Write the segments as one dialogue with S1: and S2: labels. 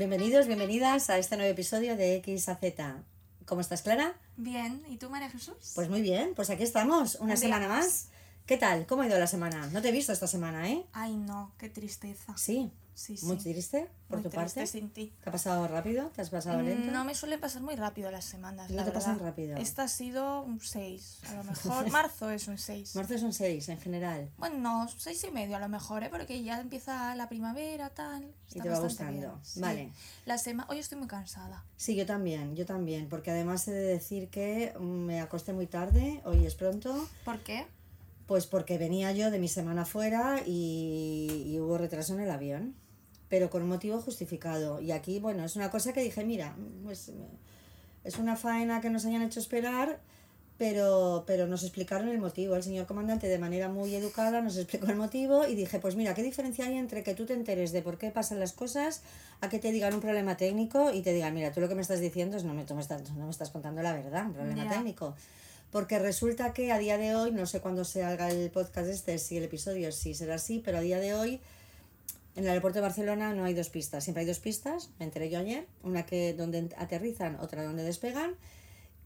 S1: Bienvenidos, bienvenidas a este nuevo episodio de X a Z. ¿Cómo estás, Clara?
S2: Bien, ¿y tú, María Jesús?
S1: Pues muy bien, pues aquí estamos, una semana
S2: más.
S1: más. ¿Qué tal? ¿Cómo ha ido la semana? No te he visto esta semana, ¿eh?
S2: Ay, no, qué tristeza.
S1: Sí.
S2: Sí, sí.
S1: Muy triste por
S2: Muy
S1: tu
S2: triste
S1: parte.
S2: sin ti.
S1: ¿Te ha pasado rápido? ¿Te has pasado lento?
S2: No me suelen pasar muy rápido las semanas.
S1: No
S2: la
S1: te pasan
S2: verdad.
S1: rápido.
S2: Esta ha sido un 6. A lo mejor marzo es un 6.
S1: Marzo es un 6 en general.
S2: Bueno, no, seis y medio a lo mejor, ¿eh? porque ya empieza la primavera, tal.
S1: Y
S2: Está
S1: te va gustando.
S2: bien, sí.
S1: Vale.
S2: La sema... Hoy estoy muy cansada.
S1: Sí, yo también, yo también, porque además he de decir que mm, me acosté muy tarde, hoy es pronto,
S2: ¿Por qué?
S1: Pues porque venía yo de mi semana fuera y, y hubo retraso en el avión, pero con un motivo justificado. Y aquí, bueno, es una cosa que dije, mira, pues es una faena que nos hayan hecho esperar, pero, pero nos explicaron el motivo. El señor comandante de manera muy educada nos explicó el motivo y dije, pues mira, ¿qué diferencia hay entre que tú te enteres de por qué pasan las cosas a que te digan un problema técnico y te digan, mira, tú lo que me estás diciendo es no me, tú me estás, no me estás contando la verdad, un problema técnico? Porque resulta que a día de hoy, no sé cuándo se haga el podcast este, si el episodio sí será así, pero a día de hoy en el aeropuerto de Barcelona no hay dos pistas, siempre hay dos pistas, me enteré yo ayer, una que donde aterrizan, otra donde despegan,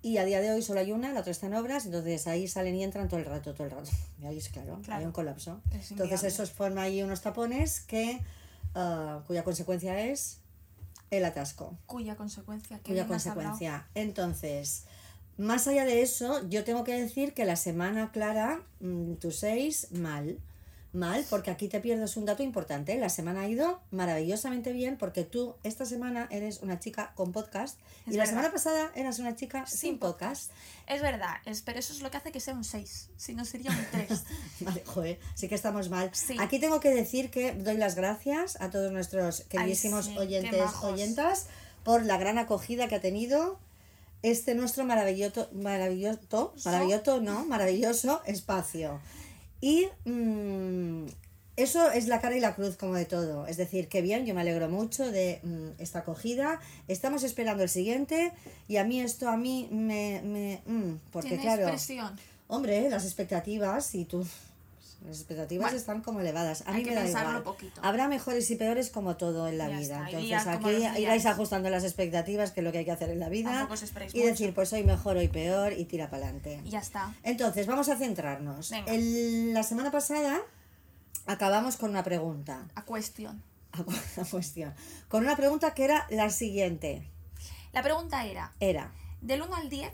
S1: y a día de hoy solo hay una, la otra está en obras, entonces ahí salen y entran todo el rato, todo el rato. Y ahí es claro,
S2: Claro.
S1: hay un colapso.
S2: Es
S1: entonces
S2: inviable.
S1: eso forma ahí unos tapones que ah, cuya consecuencia es el atasco
S2: Cuya consecuencia. qué
S1: cuya consecuencia. Entonces, más allá de eso, yo tengo que decir que la semana clara, mm, tu 6, mal. Mal, porque aquí te pierdes un dato importante. La semana ha ido maravillosamente bien porque tú esta semana eres una chica con podcast y la semana pasada eras una chica sin,
S2: Sin
S1: podcast.
S2: Es verdad, es, pero eso es lo que hace que sea un 6. Si no sería un 3.
S1: Vale, joder, sí que estamos mal.
S2: Sí.
S1: Aquí tengo que decir que doy las gracias a todos nuestros queridísimos
S2: sí, qué
S1: oyentes, oyentas, por la gran acogida que ha tenido este nuestro maravilloso, maravilloso, maravilloso, no, maravilloso espacio. Y mm, eso es la cara y la cruz como de todo. Es decir, que bien, yo me alegro mucho de mm, esta acogida. Estamos esperando el siguiente y a mí esto a mí me... me mm, porque claro... Hombre, las expectativas y tú. Las expectativas
S2: Bueno,
S1: están como elevadas. A
S2: hay
S1: mí
S2: que
S1: me da igual.
S2: poquito.
S1: Habrá mejores y peores como todo en la
S2: Ya
S1: vida. Entonces aquí iráis ajustando las expectativas, que es lo que hay que hacer en la vida. Y
S2: mucho.
S1: decir, pues hoy mejor, hoy peor, y tira para adelante.
S2: Y ya está.
S1: Entonces, vamos a centrarnos. El- la semana pasada acabamos con una pregunta.
S2: A cuestión.
S1: A cu- a cuestión. Con una pregunta que era la siguiente.
S2: La pregunta era,
S1: Era.
S2: del 1 al 10,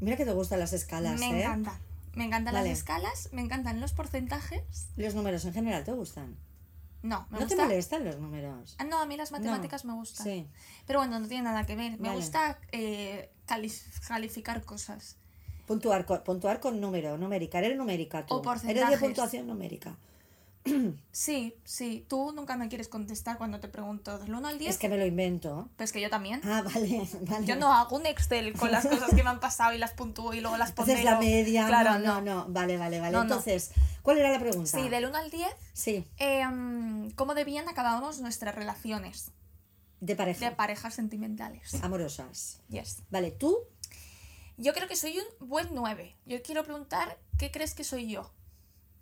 S1: Mira que te gustan las escalas,
S2: me
S1: ¿eh?
S2: encantan. Me encantan
S1: Vale.
S2: las escalas, me encantan los porcentajes.
S1: Los números en general te gustan.
S2: No, me
S1: ¿No te molestan los números?
S2: Ah, no, a mí las matemáticas me gustan.
S1: Sí.
S2: Pero bueno, no tiene nada que ver. Me
S1: Vale.
S2: gusta eh, cali- calificar cosas.
S1: Puntuar con, puntuar con número, numérica. Eres numérica tú.
S2: O
S1: Eres
S2: porcentajes.
S1: de puntuación numérica.
S2: Sí, sí. Tú nunca me quieres contestar cuando te pregunto del 1 al 10.
S1: Es que me lo invento.
S2: Pues que yo también.
S1: Ah, vale, vale.
S2: Yo no hago un Excel con las cosas que me han pasado y las puntúo y luego las
S1: Haces
S2: pondero.
S1: la media.
S2: Claro,
S1: no, no, no. Vale, vale, vale.
S2: No.
S1: Entonces, ¿cuál era la pregunta?
S2: Sí, del 1 al 10,
S1: Sí,
S2: eh, mm, ¿cómo debían acabamos nuestras relaciones
S1: de pareja.
S2: de parejas sentimentales?
S1: Amorosas.
S2: Yes.
S1: Vale, tú,
S2: Yo creo que soy un buen 9. Yo quiero preguntar, ¿qué crees que soy yo?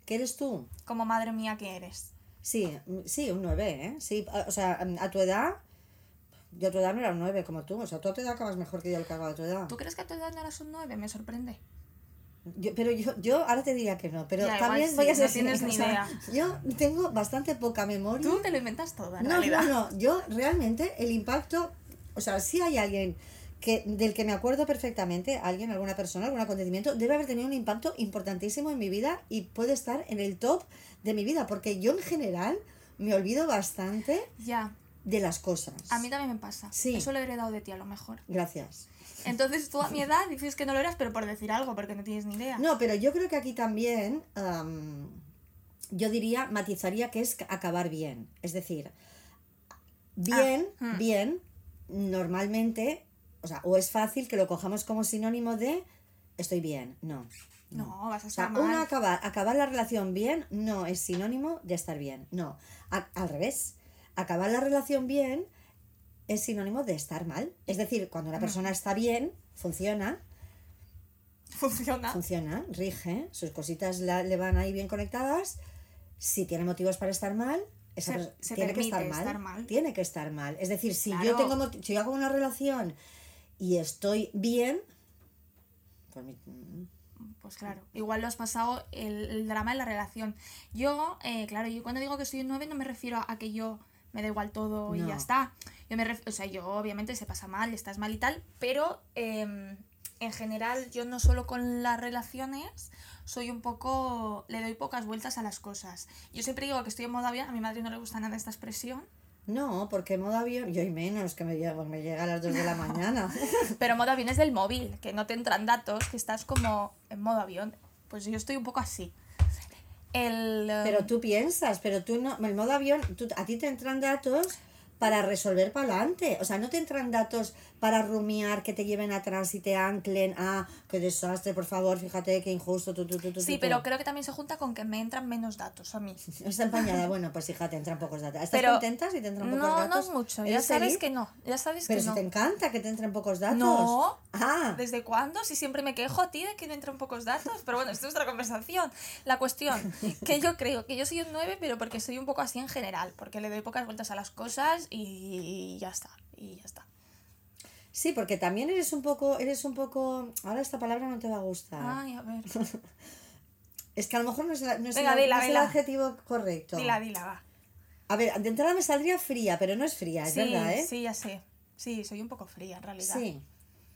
S1: ¿Qué eres tú?
S2: Como madre mía que eres.
S1: Sí, mm, sí, un 9, ¿eh? Sí, o sea, mm, a tu edad, yo a tu edad no era un 9 como tú. O sea, tú a tu edad acabas mejor que yo que hago a tu edad.
S2: ¿Tú crees que a tu edad no eras un 9? Me sorprende.
S1: Yo- pero yo, yo ahora te diría que no, pero
S2: Ya,
S1: también voy a
S2: no
S1: ser
S2: tienes
S1: sincera,
S2: ni
S1: o sea, Yo tengo bastante poca memoria.
S2: Tú te lo inventas todo, en
S1: No,
S2: realidad.
S1: no, no. Yo realmente el impacto, o sea, si hay alguien que del que me acuerdo perfectamente, alguien, alguna persona, algún acontecimiento, debe haber tenido un impacto importantísimo en mi vida y puede estar en el top de mi vida, porque yo en general me olvido bastante
S2: Ya,
S1: de las cosas.
S2: a mí también me pasa.
S1: Sí.
S2: Eso lo he heredado de ti a lo mejor.
S1: Gracias.
S2: Entonces tú a mi edad dices que no lo eras, pero por decir algo, porque no tienes ni idea.
S1: No, pero yo creo que aquí también am, yo diría, matizaría que es acabar bien. Es decir, bien,
S2: Ah, hmm.
S1: bien, normalmente, o sea, o es fácil que lo cojamos como sinónimo de estoy bien. No.
S2: No, vas a
S1: O sea,
S2: estar mal.
S1: una acabar, acabar la relación bien no es sinónimo de estar bien. No. A- al revés. Acabar la relación bien es sinónimo de estar mal. Es decir, cuando una persona está bien, funciona,
S2: Funciona.
S1: funciona, rige, sus cositas la- le van ahí bien conectadas. Si tiene motivos para estar mal, esa
S2: Se-
S1: tiene que estar mal,
S2: estar mal.
S1: Tiene que estar mal. Es decir, si yo tengo si yo hago una relación y estoy bien, pues mi-
S2: Pues claro, igual lo has pasado el, el drama en la relación. Yo, eh, claro, yo cuando digo que soy un 9 no me refiero a, a que yo me da igual todo y ya está. Yo me ref- o sea, yo obviamente se pasa mal, estás mal y tal, pero em, en general yo no solo con las relaciones soy un poco, le doy pocas vueltas a las cosas. Yo siempre digo que estoy en modo avión, a mi madre no le gusta nada esta expresión,
S1: no, porque modo avión, yo y menos, que me llega, me llega a las 2 de la mañana.
S2: pero modo avión es del móvil, que no te entran datos, que estás como en modo avión. Pues yo estoy un poco así. El, em,
S1: Pero tú piensas, pero tú no, el modo avión, tú- a ti te entran datos para resolver para adelante. O sea, no te entran datos para rumiar, que te lleven atrás y te anclen. Ah, qué desastre, por favor, fíjate qué injusto. Tú, tú, tú, tú,
S2: Sí, pero creo que también se junta con que me entran menos datos a mí.
S1: Está empañada. Bueno, pues hija, te entran pocos datos. ¿Estás
S2: Pero
S1: contenta si te entran pocos
S2: no,
S1: datos?
S2: no mucho. Ya
S1: ¿Eres
S2: sabes
S1: feliz?
S2: que no. Ya sabes
S1: Pero
S2: que
S1: si
S2: no.
S1: te encanta que te entren pocos datos.
S2: No.
S1: Ah,
S2: ¿Desde cuándo? Si siempre me quejo a ti de que me entran pocos datos. Pero bueno, esto es otra conversación. La cuestión, que yo creo que yo soy un 9, pero porque soy un poco así en general. Porque le doy pocas vueltas a las cosas y ya está. Y ya está.
S1: Sí, porque también eres un poco, eres un poco. Ahora esta palabra no te va a gustar.
S2: Ay, a ver.
S1: Es que a lo mejor no es, la- no es,
S2: Venga,
S1: la-
S2: dila,
S1: no es el adjetivo correcto.
S2: Dila, dila, va.
S1: A ver, de entrada me saldría fría, pero no es fría, es
S2: Sí,
S1: verdad, ¿eh?
S2: sí, ya sé. Sí, soy un poco fría en realidad.
S1: Sí.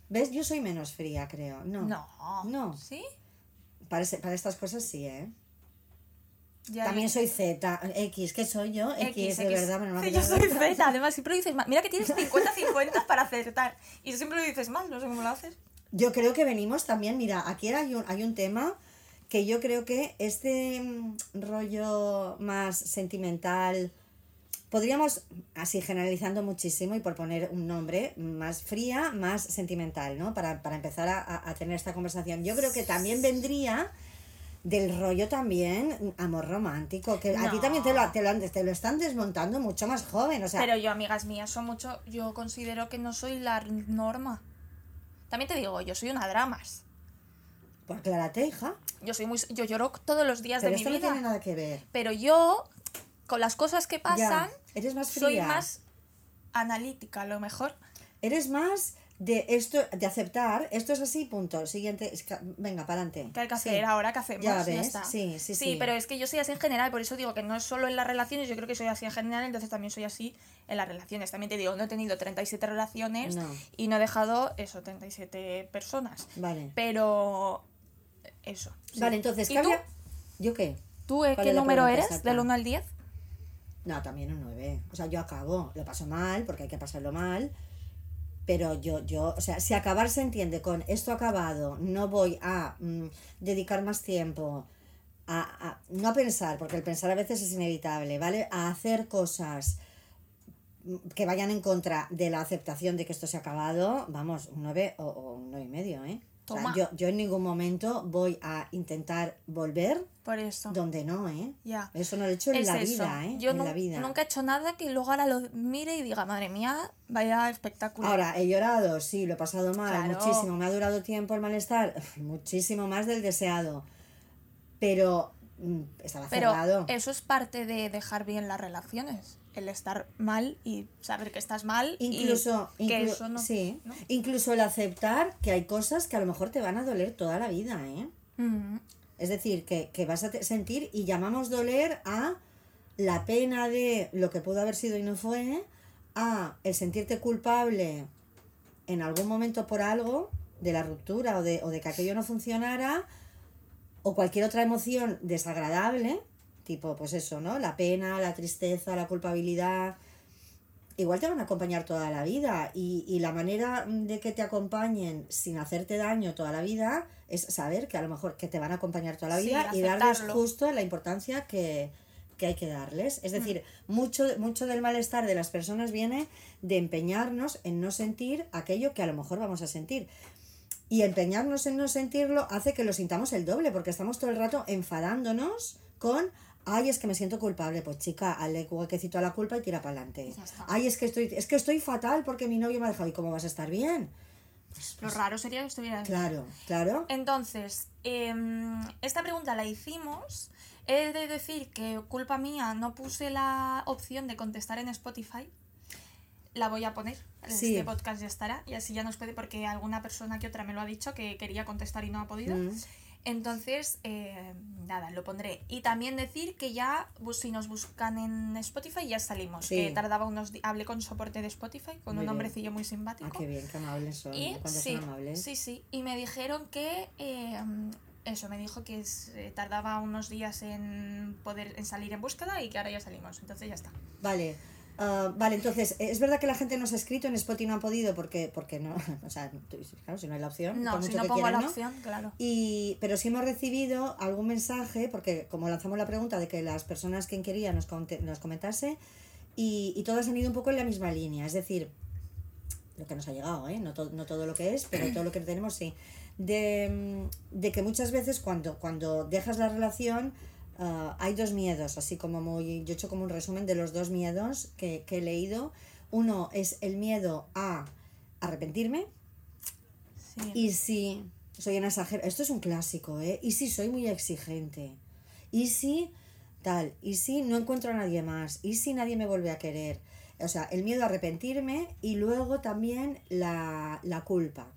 S1: ¿Ves? Yo soy menos fría, creo. No.
S2: No.
S1: No.
S2: ¿Sí?
S1: Para, ese- para estas cosas sí, ¿eh?
S2: Ya,
S1: También soy Z, X, ¿qué soy yo? X, de verdad, no
S2: yo soy. Z, además siempre lo dices mal. Mira que tienes 50-50 para acertar. Y siempre lo dices mal, no sé cómo lo haces.
S1: Yo creo que venimos también, mira, aquí hay un, hay un tema que yo creo que este mm, rollo más sentimental, podríamos, así generalizando muchísimo y por poner un nombre, más fría, más sentimental, ¿no? Para, para empezar a, a- a tener esta conversación. Yo creo que también vendría del rollo también amor romántico, que a ti también te lo, te, lo, te lo están desmontando mucho más joven, o sea,
S2: Pero yo, amigas mías, son mucho. Yo considero que no soy la norma. También te digo, yo soy una dramas.
S1: pues aclárate, hija,
S2: Yo soy muy. Yo lloro todos los días
S1: pero
S2: de mi
S1: esto no
S2: vida.
S1: tiene nada que ver.
S2: Pero yo, con las cosas que pasan,
S1: Ya, eres más
S2: soy
S1: fría.
S2: más analítica, a lo mejor.
S1: Eres más de esto, de aceptar, esto es así, punto. Siguiente, que- venga, para adelante.
S2: ¿Qué hay que hacer ahora? ¿Qué hacemos?
S1: Ya
S2: Ya
S1: ves,
S2: está.
S1: sí, sí, sí.
S2: pero es que yo soy así en general, por eso digo que no es solo en las relaciones, yo creo que soy así en general, entonces también soy así en las relaciones. También te digo, no he tenido 37 relaciones
S1: No.
S2: y no he dejado eso, 37 personas.
S1: Vale.
S2: Pero eso. sí.
S1: Vale, entonces,
S2: ¿Y
S1: ¿Yo qué?
S2: ¿Tú eh,
S1: ¿Cuál
S2: qué número eres?
S1: exacta?
S2: ¿Del 1 al 10?
S1: No, también un 9. O sea, yo acabo, lo paso mal, porque hay que pasarlo mal. Pero yo, yo, o sea, si acabar se entiende con esto acabado, no voy a mm, dedicar más tiempo a, a- no a pensar, porque el pensar a veces es inevitable, ¿vale? A hacer cosas mm, que vayan en contra de la aceptación de que esto se ha acabado, vamos, un 9 o, o un 9 y medio, ¿eh? O sea,
S2: Toma.
S1: yo, yo en ningún momento voy a intentar volver
S2: Por eso.
S1: donde no, ¿eh?
S2: Ya.
S1: Eso no lo he hecho en
S2: Es
S1: la
S2: eso.
S1: vida, ¿eh?
S2: Yo
S1: en la vida.
S2: nunca he hecho nada que luego ahora lo mire y diga, madre mía, vaya espectáculo.
S1: Ahora, he llorado, sí, lo he pasado mal,
S2: Claro.
S1: muchísimo. Me ha durado tiempo el malestar, muchísimo más del deseado. Pero mm, estaba
S2: Pero
S1: cerrado.
S2: eso es parte de dejar bien las relaciones. El estar mal y saber que estás mal. y
S1: Incluso,
S2: que
S1: inclu-
S2: eso no.
S1: sí,
S2: ¿no?
S1: incluso el aceptar que hay cosas que a lo mejor te van a doler toda la vida, ¿eh? Es decir, que, que vas a sentir y llamamos doler a la pena de lo que pudo haber sido y no fue, a el sentirte culpable en algún momento por algo, de la ruptura o de, o de que aquello no funcionara, o cualquier otra emoción desagradable, tipo, pues eso, ¿no? La pena, la tristeza, la culpabilidad, igual te van a acompañar toda la vida y, y la manera de que te acompañen sin hacerte daño toda la vida es saber que a lo mejor que te van a acompañar toda la
S2: Sí,
S1: vida y darles justo la importancia que, que hay que darles. Es decir, mucho, mucho del malestar de las personas viene de empeñarnos en no sentir aquello que a lo mejor vamos a sentir. Y empeñarnos en no sentirlo hace que lo sintamos el doble, porque estamos todo el rato enfadándonos con, ay, es que me siento culpable. Pues chica, hazle huequecito a la culpa y tira para adelante. Ay, es que estoy, es que estoy fatal porque mi novio me ha dejado. ¿Y cómo vas a estar bien?
S2: Lo raro sería que estuviera bien.
S1: Claro, claro.
S2: Entonces, em, esta pregunta la hicimos. He de decir que culpa mía no puse la opción de contestar en Spotify. La voy a poner.
S1: Sí.
S2: Este podcast ya estará. Y así ya nos puede, porque alguna persona que otra me lo ha dicho que quería contestar y no ha podido.
S1: Mm.
S2: Entonces, eh, nada, lo pondré. Y también decir que ya, si nos buscan en Spotify, ya salimos.
S1: Sí.
S2: Que tardaba unos días. Hablé con soporte de Spotify, con
S1: Muy
S2: un hombrecillo muy simpático.
S1: Ah, qué bien, qué amables son.
S2: Y sí,
S1: son amables.
S2: sí, sí. Y me dijeron que eh, eso, me dijo que eh, tardaba unos días en poder en salir en búsqueda y que ahora ya salimos. Entonces ya está.
S1: Vale. Ah, vale, entonces, eh, es verdad que la gente nos ha escrito en Spotify no ha podido porque, porque no, o sea, claro, si no hay la opción,
S2: No, si no pongo
S1: quieran,
S2: la
S1: ¿no?
S2: opción, claro.
S1: Y, pero sí hemos recibido algún mensaje, porque como lanzamos la pregunta de que las personas que querían nos, nos comentase, y, y todas han ido un poco en la misma línea, es decir, lo que nos ha llegado, ¿eh? no, to- no todo lo que es, pero todo lo que tenemos sí, de, de que muchas veces cuando, cuando dejas la relación ah, hay dos miedos, así como muy, yo he hecho como un resumen de los dos miedos que, que he leído. Uno es el miedo a arrepentirme,
S2: Sí.
S1: y si soy una exagerada, esto es un clásico, ¿eh? Y si soy muy exigente, y si tal, y si no encuentro a nadie más, y si nadie me vuelve a querer. O sea, el miedo a arrepentirme y luego también la, la culpa.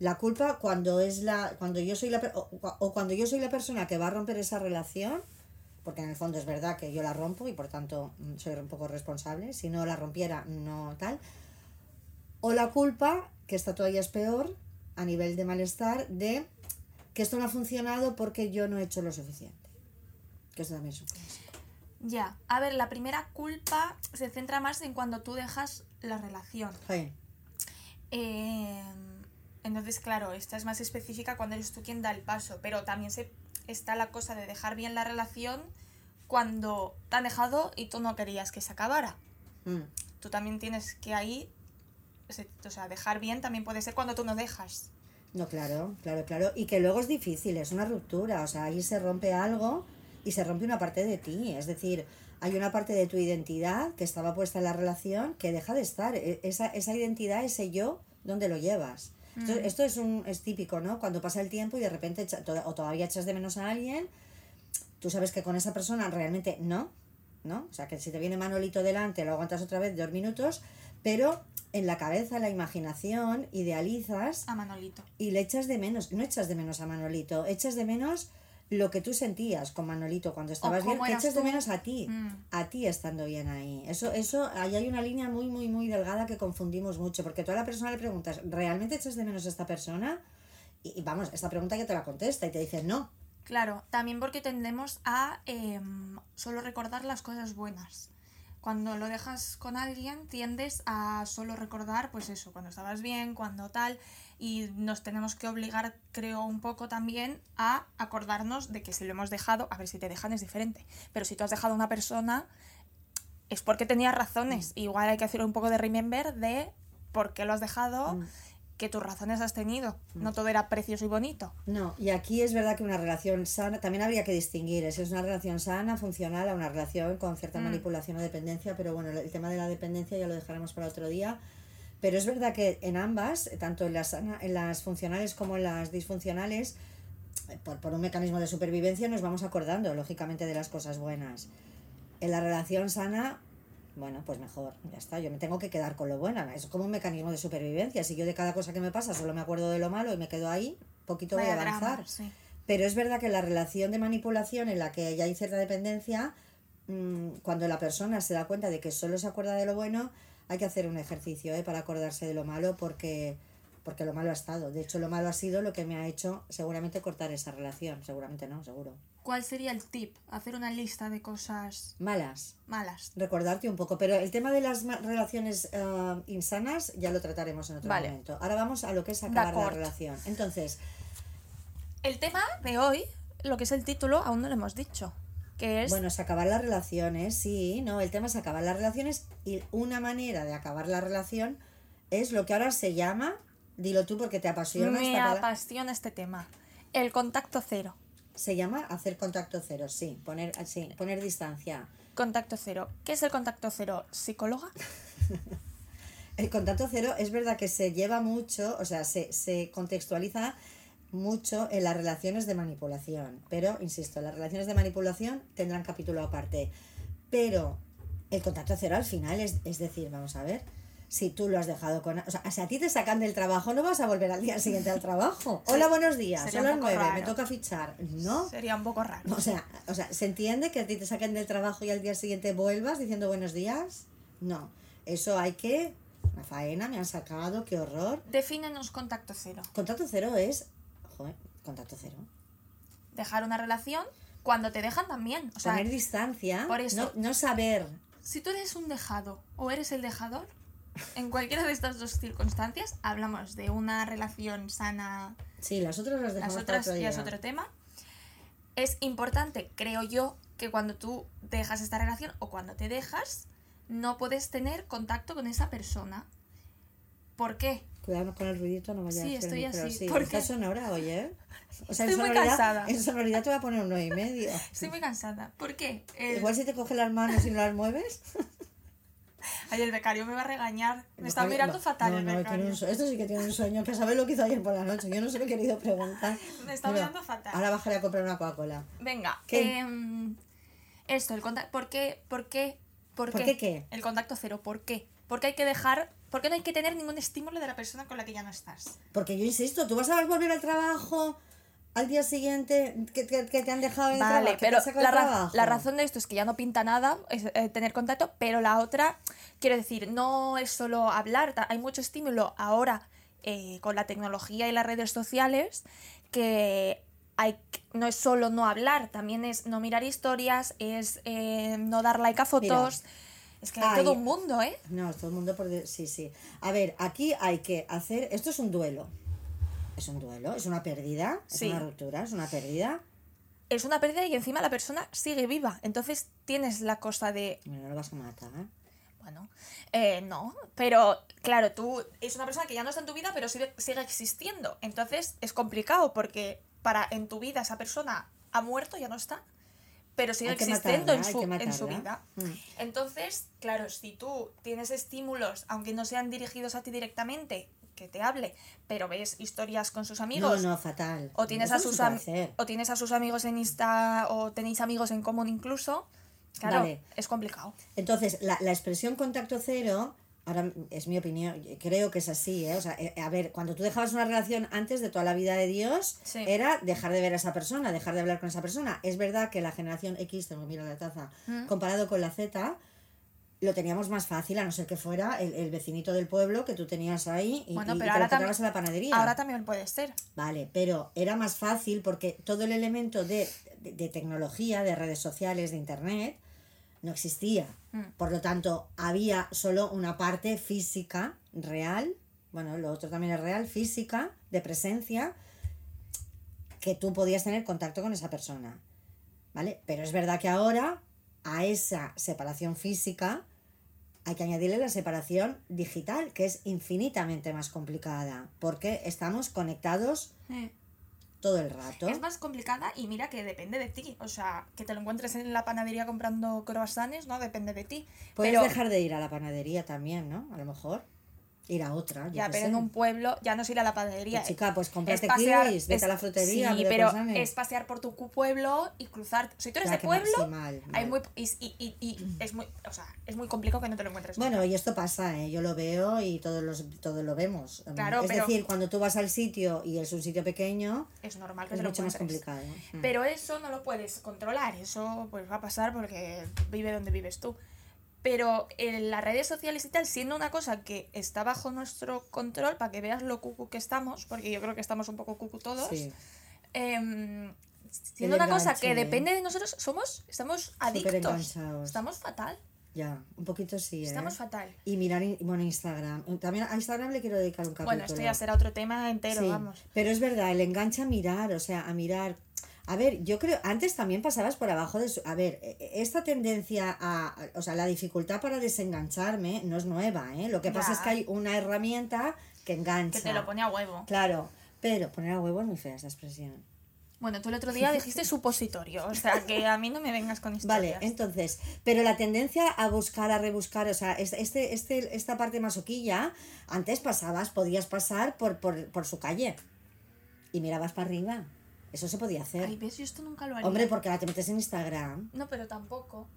S1: La culpa cuando es la cuando yo soy la o, o cuando yo soy la persona que va a romper esa relación, porque en el fondo es verdad que yo la rompo y por tanto mm, soy un poco responsable, si no la rompiera no tal. O la culpa, que esta todavía es peor, a nivel de malestar, de que esto no ha funcionado porque yo no he hecho lo suficiente. Que eso también es un.
S2: Ya. A ver, la primera culpa se centra más en cuando tú dejas la relación.
S1: Sí,
S2: Eh, entonces, claro, esta es más específica cuando eres tú quien da el paso, pero también se, está la cosa de dejar bien la relación cuando te han dejado y tú no querías que se acabara.
S1: Mm,
S2: Tú también tienes que ahí, o sea, dejar bien también puede ser cuando tú no dejas.
S1: No, claro, claro, claro. Y que luego es difícil, es una ruptura. O sea, ahí se rompe algo y se rompe una parte de ti. Es decir, hay una parte de tu identidad que estaba puesta en la relación que deja de estar. E- Esa, esa identidad, ese yo, ¿dónde lo llevas? Esto, esto es, un, es típico, ¿no? Cuando pasa el tiempo y de repente echa- to- o todavía echas de menos a alguien, tú sabes que con esa persona realmente no, ¿no? O sea, que si te viene Manolito delante, lo aguantas otra vez dos minutos, pero en la cabeza, en la imaginación, idealizas
S2: A Manolito.
S1: y le echas de menos, no echas de menos a Manolito, echas de menos lo que tú sentías con Manolito cuando estabas bien,
S2: eras
S1: echas de menos a ti,
S2: Mm.
S1: a ti estando bien ahí. Eso, eso, ahí hay una línea muy, muy, muy delgada que confundimos mucho, porque tú a la persona le preguntas, ¿realmente echas de menos a esta persona? Y, y vamos, esta pregunta ya te la contesta y te dice no.
S2: Claro, también porque tendemos a em, solo recordar las cosas buenas. Cuando lo dejas con alguien tiendes a solo recordar, pues eso, cuando estabas bien, cuando tal, y nos tenemos que obligar, creo, un poco también a acordarnos de que si lo hemos dejado, a ver si te dejan es diferente, pero si tú has dejado a una persona es porque tenías razones. Igual hay que hacer un poco de remember de por qué lo has dejado,
S1: Mm.
S2: Que tus razones has tenido. No todo era precioso y bonito.
S1: No, y aquí es verdad que una relación sana, también habría que distinguir si es una relación sana, funcional, a una relación con cierta
S2: Mm.
S1: manipulación o dependencia, pero bueno, el tema de la dependencia ya lo dejaremos para otro día. Pero es verdad que en ambas, tanto en las, en las funcionales como en las disfuncionales, por, por un mecanismo de supervivencia nos vamos acordando, lógicamente, de las cosas buenas. En la relación sana, bueno, pues mejor, ya está, yo me tengo que quedar con lo bueno, es como un mecanismo de supervivencia, si yo de cada cosa que me pasa solo me acuerdo de lo malo y me quedo ahí, poquito voy a
S2: Vaya
S1: avanzar.
S2: drama, sí.
S1: Pero es verdad que la relación de manipulación en la que ya hay cierta dependencia, mm, cuando la persona se da cuenta de que solo se acuerda de lo bueno, hay que hacer un ejercicio ¿eh? para acordarse de lo malo porque, porque lo malo ha estado. De hecho, lo malo ha sido lo que me ha hecho seguramente cortar esa relación. Seguramente no, seguro.
S2: ¿Cuál sería el tip? Hacer una lista de cosas
S1: Malas.
S2: malas.
S1: Recordarte un poco. Pero el tema de las relaciones eh, insanas ya lo trataremos en otro
S2: Vale.
S1: momento. Ahora vamos a lo que es acabar la relación. Entonces,
S2: El tema de hoy, lo que es el título, aún no lo hemos dicho. Que es
S1: Bueno, es acabar las relaciones, sí, no, el tema es acabar las relaciones y una manera de acabar la relación es lo que ahora se llama, dilo tú porque te apasiona
S2: me
S1: esta
S2: apasiona este tema. El contacto cero.
S1: Se llama hacer contacto cero, sí, poner, sí, poner distancia.
S2: Contacto cero. ¿Qué es el contacto cero? ¿Psicóloga?
S1: el contacto cero es verdad que se lleva mucho, o sea, se, se contextualiza mucho en las relaciones de manipulación. Pero, insisto, las relaciones de manipulación tendrán capítulo aparte. Pero el contacto cero al final es, es decir, vamos a ver, si tú lo has dejado con... O sea, si a ti te sacan del trabajo, no vas a volver al día siguiente al trabajo. Hola, buenos días,
S2: Sería
S1: son las nueve, me toca fichar. No.
S2: Sería un poco raro.
S1: O sea, o sea, ¿se entiende que a ti te saquen del trabajo y al día siguiente vuelvas diciendo buenos días? No. Eso hay que... Una faena, me han sacado, qué horror.
S2: Defínenos contacto cero.
S1: Contacto cero es... Joder, contacto cero.
S2: Dejar una relación cuando te dejan también. O sea,
S1: Poner distancia,
S2: por eso-
S1: no, no saber
S2: si tú eres un dejado o eres el dejador, en cualquiera de estas dos circunstancias hablamos de una relación sana,
S1: Sí, las otras las dejamos
S2: las
S1: para
S2: otras
S1: otro
S2: ya es
S1: día.
S2: otro tema. Es importante, creo yo, que cuando tú dejas esta relación o cuando te dejas, no puedes tener contacto con esa persona. ¿Por qué?
S1: Cuidado con el ruidito, no vaya
S2: Sí,
S1: a ser
S2: estoy así,
S1: Sí,
S2: ¿por qué?
S1: sonora, oye. O sea,
S2: Estoy
S1: en
S2: muy cansada.
S1: En sonoridad te voy a poner un 9 y medio.
S2: Estoy muy cansada. ¿Por qué? El,
S1: Igual si te coge las manos y no las mueves.
S2: Ay, el becario me va a regañar. Me está mirando
S1: va-
S2: fatal
S1: no,
S2: el becario.
S1: Esto sí que tiene un sueño, que sabe lo que hizo ayer por la noche. Yo no se lo he querido preguntar.
S2: Me está
S1: Mira,
S2: mirando fatal.
S1: Ahora bajaré a comprar una Coca-Cola.
S2: Venga,
S1: ¿Qué?
S2: em, esto, el contacto. ¿Por qué? ¿Por qué? ¿Por,
S1: ¿Por qué qué?
S2: El contacto cero, ¿por qué? Porque hay que dejar. ¿Por qué no hay que tener ningún estímulo de la persona con la que ya no estás?
S1: Porque yo insisto, tú vas a volver al trabajo al día siguiente que, que- que te han dejado en el
S2: Vale,
S1: trabajo. que te
S2: pero la,
S1: trabajo.
S2: la razón de esto es que ya no pinta nada es, eh, tener contacto, pero la otra, quiero decir, no es solo hablar, hay mucho estímulo ahora eh, con la tecnología y las redes sociales que hay, no es solo no hablar, también es no mirar historias, es eh, no dar like a fotos. es que hay
S1: Ay.
S2: todo un mundo, ¿eh?
S1: No, todo el mundo por... de- Sí, sí. A ver, aquí hay que hacer... Esto es un duelo. Es un duelo, es una pérdida, es
S2: Sí.
S1: una ruptura, es una pérdida.
S2: Es una pérdida y encima la persona sigue viva. Entonces tienes la cosa de,
S1: Bueno, no lo vas a matar, ¿eh?
S2: Bueno, eh, no, pero claro, tú es una persona que ya no está en tu vida, pero sigue, sigue existiendo. Entonces es complicado porque para en tu vida esa persona ha muerto, ya no está, pero sigue existiendo en,
S1: matarla,
S2: su, en su vida.
S1: Mm.
S2: Entonces, claro, si tú tienes estímulos, aunque no sean dirigidos a ti directamente, que te hable, pero ves historias con sus
S1: No,
S2: amigos,
S1: no, fatal.
S2: o tienes
S1: Eso
S2: a
S1: no
S2: sus am- o tienes a sus amigos en Insta o tenéis amigos en común incluso, claro,
S1: Vale.
S2: es complicado.
S1: Entonces, la, la expresión contacto cero, ahora es mi opinión, creo que es así, ¿eh? O sea, eh, a ver, cuando tú dejabas una relación antes de toda la vida de Dios,
S2: Sí.
S1: era dejar de ver a esa persona, dejar de hablar con esa persona. Es verdad que la generación X, tengo mirar la taza,
S2: Mm.
S1: comparado con la Z, lo teníamos más fácil, a no ser que fuera el, el vecinito del pueblo que tú tenías ahí y,
S2: Bueno,
S1: y- y
S2: pero
S1: te
S2: ahora
S1: lo
S2: también-
S1: en la panadería.
S2: Ahora también puede ser.
S1: Vale, pero era más fácil porque todo el elemento de, de- de tecnología, de redes sociales, de internet, no existía.
S2: Mm.
S1: Por lo tanto, había solo una parte física, real, bueno, lo otro también es real, física, de presencia, que tú podías tener contacto con esa persona. ¿Vale? Pero es verdad que ahora, a esa separación física, hay que añadirle la separación digital, que es infinitamente más complicada, porque estamos conectados todo el rato.
S2: Es más complicada y mira que depende de ti. O sea, que te lo encuentres en la panadería comprando croissants, no depende de ti.
S1: Puedes
S2: pero,
S1: dejar de ir a la panadería también, ¿no? A lo mejor. Ir a otra,
S2: ya, pero
S1: sé.
S2: en un pueblo ya no es ir a la panadería.
S1: Pues, chica, pues
S2: pasear,
S1: kiwis, vete
S2: es-
S1: a la frutería,
S2: Sí, pero es pasear por tu pueblo y cruzar. Si tú eres
S1: Ya,
S2: de
S1: mal,
S2: pueblo,
S1: sí, mal,
S2: hay
S1: mal.
S2: muy y, y, y- y es muy, o sea, es muy complicado que no te lo encuentres.
S1: Bueno, y esto pasa, ¿eh? yo lo veo y todos, los, todos lo vemos.
S2: Claro,
S1: es
S2: pero-
S1: decir, cuando tú vas al sitio y es un sitio pequeño,
S2: es normal que
S1: es
S2: te lo
S1: mucho más complicado. Mm.
S2: Pero eso no lo puedes controlar, eso pues va a pasar porque vive donde vives tú. Pero en las redes sociales y tal, siendo una cosa que está bajo nuestro control, para que veas lo cucu que estamos, porque yo creo que estamos un poco cucu todos,
S1: Sí,
S2: em,
S1: El
S2: siendo una cosa que
S1: ¿eh?
S2: depende de nosotros, somos, estamos adictos. Estamos fatal,
S1: Ya, un poquito sí, ¿eh?
S2: estamos fatal.
S1: Y mirar, bueno, Instagram. También a Instagram le quiero dedicar un capítulo.
S2: Bueno, esto ya será otro tema entero,
S1: Sí,
S2: vamos.
S1: Pero es verdad, el engancha a mirar, o sea, a mirar. A ver, yo creo, antes también pasabas por abajo de su... A ver, e- e- esta tendencia a... O sea, la dificultad para desengancharme no es nueva, ¿eh? Lo que pasa
S2: Ya.
S1: es que hay una herramienta que engancha.
S2: Que te lo pone a huevo.
S1: Claro, pero poner a huevo es muy fea esa expresión.
S2: Bueno, tú el otro día dijiste supositorio, o sea que a mí no me vengas con historias.
S1: Vale, entonces, pero la tendencia a buscar, a rebuscar, o sea, es- este, este, esta parte masoquilla, antes pasabas, podías pasar por, por, por su calle y mirabas para arriba. Eso se podía hacer.
S2: Ay, ves, yo esto nunca lo haría.
S1: Hombre, porque ahora te metes en Instagram.
S2: No, pero tampoco.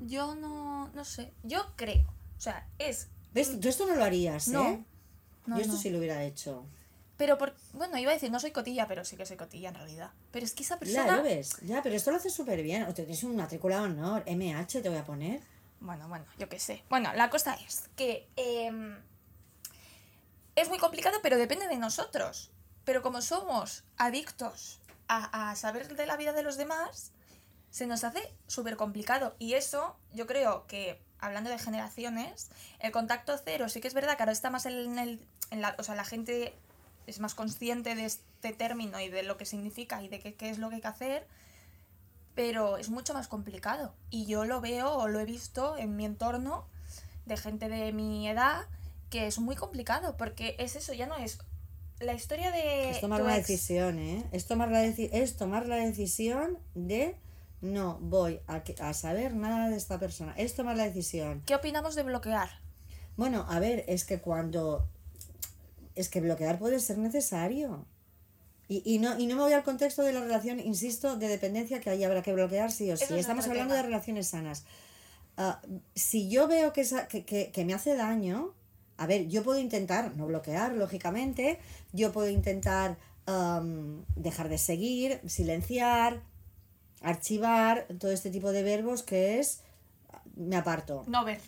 S2: Yo no, no sé. Yo creo. O sea, es.
S1: ¿Ves? Tú esto no lo harías, ¿eh?
S2: No. No,
S1: Yo esto
S2: no.
S1: sí lo hubiera hecho.
S2: Pero por. Bueno, iba a decir, no soy cotilla, pero sí que soy cotilla en realidad. Pero es que esa
S1: Ya,
S2: persona.
S1: lo ves. Ya, pero esto lo haces súper bien. O te tienes un matriculado honor. MH te voy a poner.
S2: Bueno, bueno, yo qué sé. Bueno, la cosa es que em, es muy complicado, pero depende de nosotros. Pero como somos adictos a, a saber de la vida de los demás, se nos hace súper complicado. Y eso, yo creo que, hablando de generaciones, el contacto cero, sí que es verdad que ahora está más en el... En la, o sea, la gente es más consciente de este término y de lo que significa y de qué, qué es lo que hay que hacer, pero es mucho más complicado. Y yo lo veo o lo he visto en mi entorno de gente de mi edad que es muy complicado, porque es eso, ya no es la historia de...
S1: Es tomar una
S2: ex.
S1: decisión, ¿eh? Es tomar la, deci- es tomar la decisión de no voy a, que- a saber nada de esta persona. Es tomar la decisión.
S2: ¿Qué opinamos de bloquear?
S1: Bueno, a ver, es que cuando... Es que bloquear puede ser necesario. Y, y, no, y no me voy al contexto de la relación, insisto, de dependencia que ahí habrá que bloquear sí o sí.
S2: Eso
S1: Estamos hablando
S2: tema.
S1: de relaciones sanas. Ah, si yo veo que, esa, que, que, que me hace daño, a ver, yo puedo intentar no bloquear, lógicamente, yo puedo intentar am, dejar de seguir, silenciar, archivar, todo este tipo de verbos que es me aparto.
S2: No ver.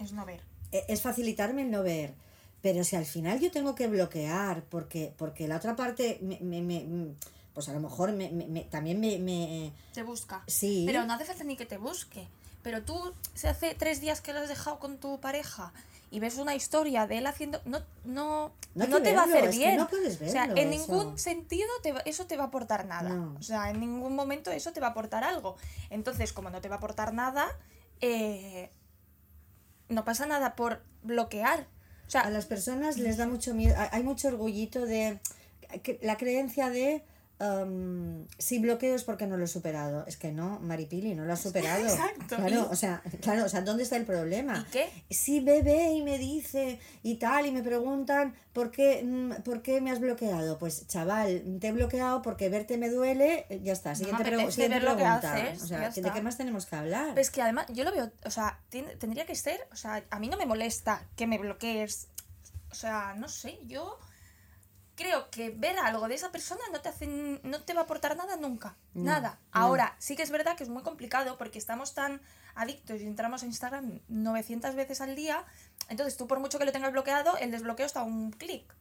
S2: Es no ver.
S1: E- es facilitarme el no ver. Pero si al final yo tengo que bloquear porque, porque la otra parte me, me- me- pues a lo mejor me, también me, me-
S2: Te busca.
S1: Sí.
S2: Pero no hace falta ni que te busque. Pero tú, si hace tres días que lo has dejado con tu pareja y ves una historia de él haciendo. No, no,
S1: No
S2: te va a
S1: verlo,
S2: hacer
S1: es
S2: bien.
S1: no puedes
S2: o sea,
S1: verlo,
S2: en
S1: eso.
S2: ningún sentido te va- eso te va a aportar nada. O sea, en ningún momento eso te va a aportar algo. Entonces, como no te va a aportar nada, eh, no pasa nada por bloquear. O sea,
S1: a las personas les da mucho miedo, hay- mucho orgullito de la creencia de si bloqueo es porque no lo he superado. Es que no, Maripili, no lo has superado.
S2: Exacto.
S1: Claro,
S2: ¿Y?
S1: o sea, claro, o sea, ¿dónde está el problema?
S2: ¿Y qué?
S1: Si bebé y me dice y tal, y me preguntan ¿por qué, mm, ¿por qué me has bloqueado? Pues chaval, te he bloqueado porque verte me duele, eh, ya está. Siguiente,
S2: apetece
S1: siguiente
S2: que
S1: pregunta.
S2: haces,
S1: o sea, ¿de qué más tenemos que hablar?
S2: Pero es que además, yo lo veo, o sea, tendría que ser, o sea, a mí no me molesta que me bloquees. O sea, no sé, yo creo que ver algo de esa persona no te hace, no te va a aportar nada nunca.
S1: No,
S2: nada.
S1: no.
S2: Ahora, sí que es verdad que es muy complicado porque estamos tan adictos y entramos a Instagram 900 veces al día. Entonces, tú por mucho que lo tengas bloqueado, el desbloqueo está a un clic.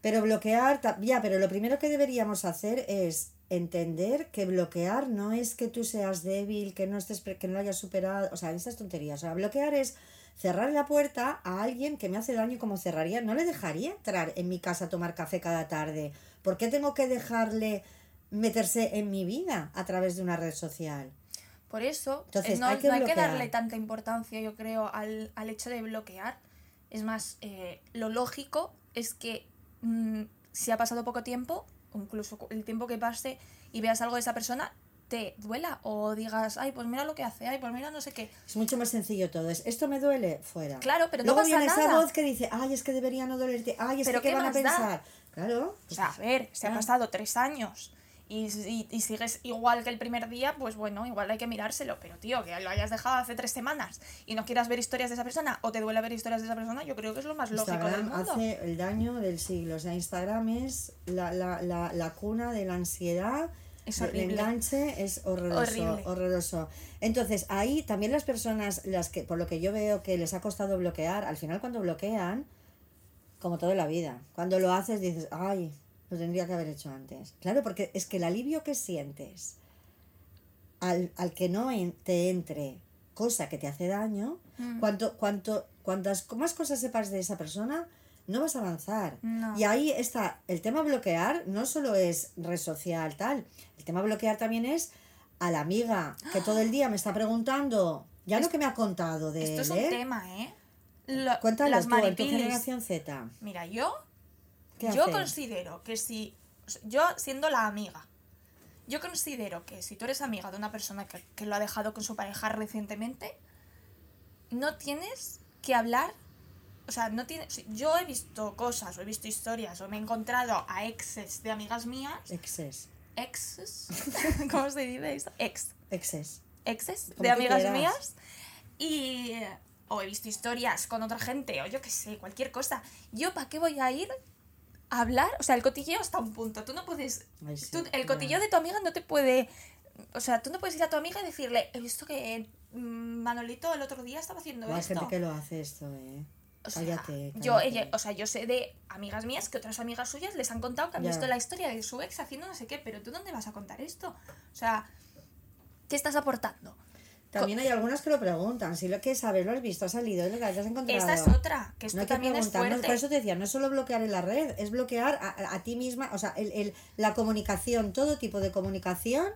S1: Pero bloquear, ya, pero lo primero que deberíamos hacer es entender que bloquear no es que tú seas débil, que no estés que no lo hayas superado, o sea, esas tonterías. O sea, bloquear es cerrar la puerta a alguien que me hace daño como cerraría, no le dejaría entrar en mi casa a tomar café cada tarde. ¿Por qué tengo que dejarle meterse en mi vida a través de una red social?
S2: Por eso,
S1: Entonces,
S2: eh, no,
S1: hay que
S2: no hay que darle tanta importancia, yo creo, al, al hecho de bloquear. Es más, eh, lo lógico es que mm, si ha pasado poco tiempo, o incluso el tiempo que pase, y veas algo de esa persona, te duela o digas, ay, pues mira lo que hace, ay, pues mira no sé qué.
S1: Es mucho más sencillo todo. Es, esto me duele, fuera.
S2: Claro, pero no
S1: Luego
S2: pasa
S1: viene esa
S2: nada.
S1: voz que dice, ay, es que debería no dolerte, ay, es
S2: Pero
S1: que qué
S2: ¿qué
S1: van a
S2: más da?
S1: pensar. Claro.
S2: O sea, a ver, se ha
S1: Ah.
S2: pasado tres años y, y- y sigues igual que el primer día, pues bueno, igual hay que mirárselo. Pero tío, que lo hayas dejado hace tres semanas y no quieras ver historias de esa persona o te duele ver historias de esa persona, yo creo que es lo más lógico del
S1: Instagram
S2: mundo.
S1: hace el daño del siglo. O sea, Instagram es la, la, la, la cuna de la ansiedad.
S2: Es horrible.
S1: enganche es horroroso,
S2: Horrible.
S1: horroroso. Entonces, ahí también las personas, las que, por lo que yo veo que les ha costado bloquear, al final cuando bloquean, como toda la vida, cuando lo haces dices, ay, lo tendría que haber hecho antes. Claro, porque es que el alivio que sientes al, al que no en- te entre cosa que te hace daño,
S2: Mm.
S1: cuanto, cuanto, cuantas más cosas sepas de esa persona, no vas a avanzar.
S2: No.
S1: Y ahí está, el tema bloquear no solo es red social, tal, el tema bloquear también es a la amiga que todo el día me está preguntando, ya no que me ha contado de
S2: Esto es un tema, ¿eh? Lo-
S1: Cuéntalo
S2: las
S1: tú, en tu generación Z.
S2: Mira, yo,
S1: ¿Qué
S2: yo
S1: hace?
S2: considero que si. Yo siendo la amiga Yo considero que si tú eres amiga de una persona que, que lo ha dejado con su pareja recientemente, no tienes que hablar. O sea, no tienes. Yo he visto cosas, o he visto historias, o me he encontrado a exes de amigas mías.
S1: Exes.
S2: Exes. ¿Cómo se dice esto? Ex.
S1: Exes.
S2: Exes de amigas
S1: quieras.
S2: mías. Y. O he visto historias con otra gente, o yo qué sé, cualquier cosa. ¿Yo para qué voy a ir a hablar? O sea, el cotilleo hasta un punto. Tú no puedes.
S1: Ay, sí,
S2: tú- el cotilleo de tu amiga no te puede. O sea, tú no puedes ir a tu amiga y decirle, he visto que mm, Manolito el otro día estaba haciendo
S1: Hay
S2: esto.
S1: gente que lo hace esto, ¿eh?
S2: O sea,
S1: cállate,
S2: Yo, ella- o sea, yo sé de amigas mías que otras amigas suyas les han contado que han
S1: Ya.
S2: visto la historia de su ex haciendo no sé qué, pero tú dónde vas a contar esto? O sea, ¿qué estás aportando?
S1: También hay algunas que lo preguntan. Si lo que sabes, lo has visto, ha salido, lo que has encontrado.
S2: Esta es otra, que esto
S1: No
S2: también es
S1: no,
S2: fuerte.
S1: por eso te decía, no es solo bloquear en la red, es bloquear a, a- a ti misma, o sea, el, el- la comunicación, todo tipo de comunicación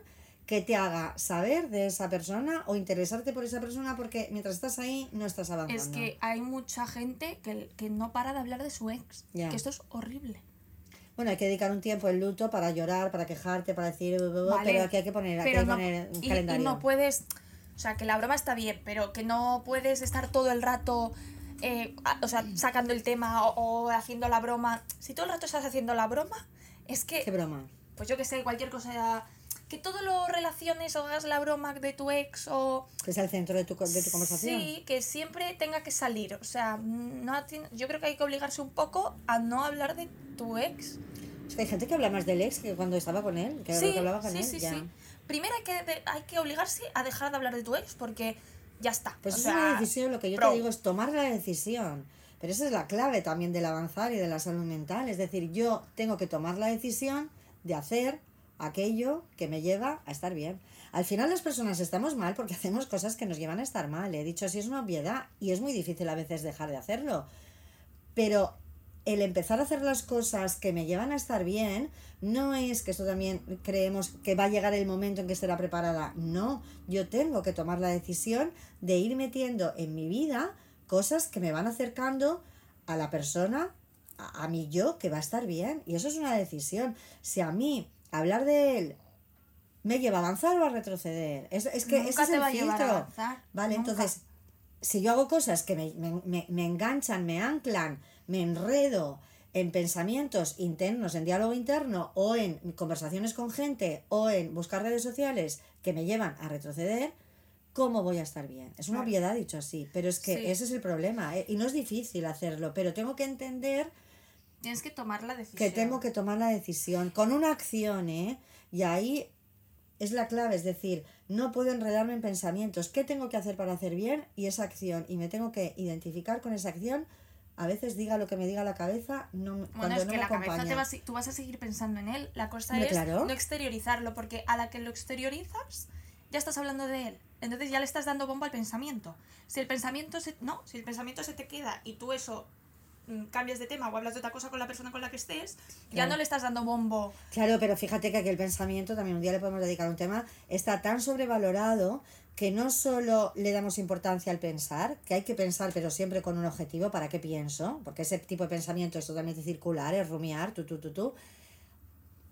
S1: que te haga saber de esa persona o interesarte por esa persona porque mientras estás ahí no estás avanzando.
S2: Es que hay mucha gente que, que no para de hablar de su ex. Que esto es horrible.
S1: Bueno, hay que dedicar un tiempo en luto para llorar, para quejarte, para decir,
S2: Vale,
S1: pero aquí hay que poner, aquí hay que
S2: no-
S1: poner un
S2: y- y
S1: calendario.
S2: no puedes, o sea, que la broma está bien, pero que no puedes estar todo el rato, eh, o sea, sacando el tema o, o haciendo la broma. Si todo el rato estás haciendo la broma, es que
S1: Qué broma.
S2: pues yo que sé, cualquier cosa, que todo lo relaciones o hagas la broma de tu ex o...
S1: Que es el centro de tu, de tu conversación.
S2: Sí, que siempre tenga que salir. O sea, no, yo creo que hay que obligarse un poco a no hablar de tu ex.
S1: Es que hay gente que habla más del ex que cuando estaba con él, que
S2: Sí,
S1: que hablaba con
S2: sí,
S1: él.
S2: sí,
S1: ya.
S2: sí. Primero hay que, hay que obligarse a dejar de hablar de tu ex porque ya está.
S1: Pues
S2: O
S1: es
S2: sea,
S1: una decisión, lo que yo
S2: pro.
S1: te digo es tomar la decisión. Pero esa es la clave también del avanzar y de la salud mental. Es decir, yo tengo que tomar la decisión de hacer aquello que me lleva a estar bien. Al final las personas estamos mal porque hacemos cosas que nos llevan a estar mal. He dicho así es una obviedad y es muy difícil a veces dejar de hacerlo. Pero el empezar a hacer las cosas que me llevan a estar bien no es que esto también creemos que va a llegar el momento en que estará preparada. No, yo tengo que tomar la decisión de ir metiendo en mi vida cosas que me van acercando a la persona, a, a mi yo, que va a estar bien. Y eso es una decisión. Si a mí hablar de él me lleva a avanzar o a retroceder. Es, es que
S2: Nunca
S1: ese es el filtro.
S2: avanzar,
S1: Vale,
S2: nunca.
S1: entonces, si yo hago cosas que me, me- me- me enganchan, me anclan, me enredo en pensamientos internos, en diálogo interno, o en conversaciones con gente, o en buscar redes sociales que me llevan a retroceder, ¿cómo voy a estar bien? Es una obviedad dicho así, pero es que
S2: Sí.
S1: ese es el problema, ¿eh? y no es difícil hacerlo, pero tengo que entender
S2: Tienes que tomar la decisión.
S1: que tengo que tomar la decisión con una acción, ¿eh? Y ahí es la clave, es decir, no puedo enredarme en pensamientos. ¿Qué tengo que hacer para hacer bien? Y esa acción. Y me tengo que identificar con esa acción. A veces diga lo que me diga la cabeza, no,
S2: Bueno,
S1: cuando
S2: es
S1: no
S2: que
S1: me
S2: la cabeza
S1: acompaña.
S2: te va a, se- tú vas a seguir pensando en él. La cosa es
S1: claro.
S2: no exteriorizarlo, porque a la que lo exteriorizas, ya estás hablando de él. Entonces ya le estás dando bomba al pensamiento. Si el pensamiento se, no, si el pensamiento se te queda y tú eso cambias de tema o hablas de otra cosa con la persona con la que estés, ya no le estás dando bombo.
S1: Claro, pero fíjate que aquí el pensamiento, también un día le podemos dedicar un tema, está tan sobrevalorado que no solo le damos importancia al pensar, que hay que pensar pero siempre con un objetivo, ¿para qué pienso? Porque ese tipo de pensamiento es totalmente circular, es rumiar, tú, tú, tú, tú.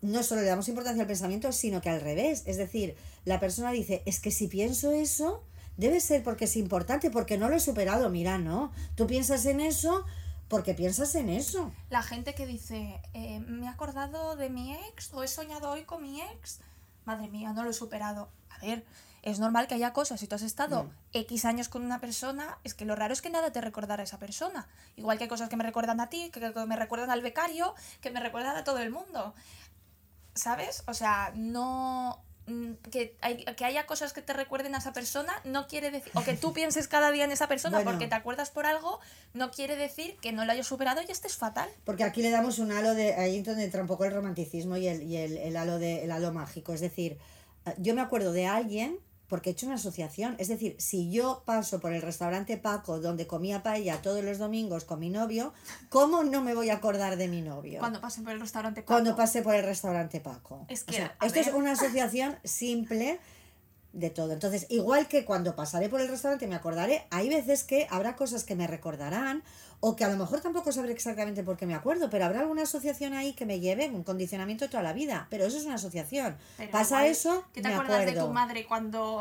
S1: No solo le damos importancia al pensamiento, sino que al revés. Es decir, la persona dice, es que si pienso eso, debe ser porque es importante, porque no lo he superado. Mira, no. Tú piensas en eso porque piensas en eso.
S2: La gente que dice, eh, me he acordado de mi ex o he soñado hoy con mi ex, madre mía, no lo he superado. A ver, es normal que haya cosas. Si tú has estado
S1: Mm.
S2: X años con una persona, es que lo raro es que nada te recordará a esa persona. Igual que hay cosas que me recuerdan a ti, que, que me recuerdan al becario, que me recuerdan a todo el mundo. ¿Sabes? O sea, no... mm, Que, hay- que haya cosas que te recuerden a esa persona no quiere decir, o que tú pienses cada día en esa persona
S1: Bueno.
S2: porque te acuerdas por algo, no quiere decir que no lo hayas superado y estés fatal.
S1: Porque aquí le damos un halo de. Ahí donde entra un poco el romanticismo y el, y el, el halo de, el halo mágico. Es decir, eh, yo me acuerdo de alguien porque he hecho una asociación. Es decir, si yo paso por el restaurante Paco, donde comía paella todos los domingos con mi novio, ¿cómo no me voy a acordar de mi novio?
S2: Cuando pasen por el restaurante
S1: Cuando
S2: Paco.
S1: pasé por el restaurante Paco.
S2: Es
S1: O
S2: que,
S1: sea, esto es una asociación simple de todo. Entonces, igual que cuando pasaré por el restaurante me acordaré, hay veces que habrá cosas que me recordarán o que a lo mejor tampoco sabré exactamente por qué me acuerdo, pero habrá alguna asociación ahí que me lleve un condicionamiento toda la vida. Pero eso es una asociación.
S2: Pero
S1: Pasa
S2: igual,
S1: eso,
S2: ¿Qué te
S1: me
S2: acuerdas
S1: acuerdo.
S2: de tu madre cuando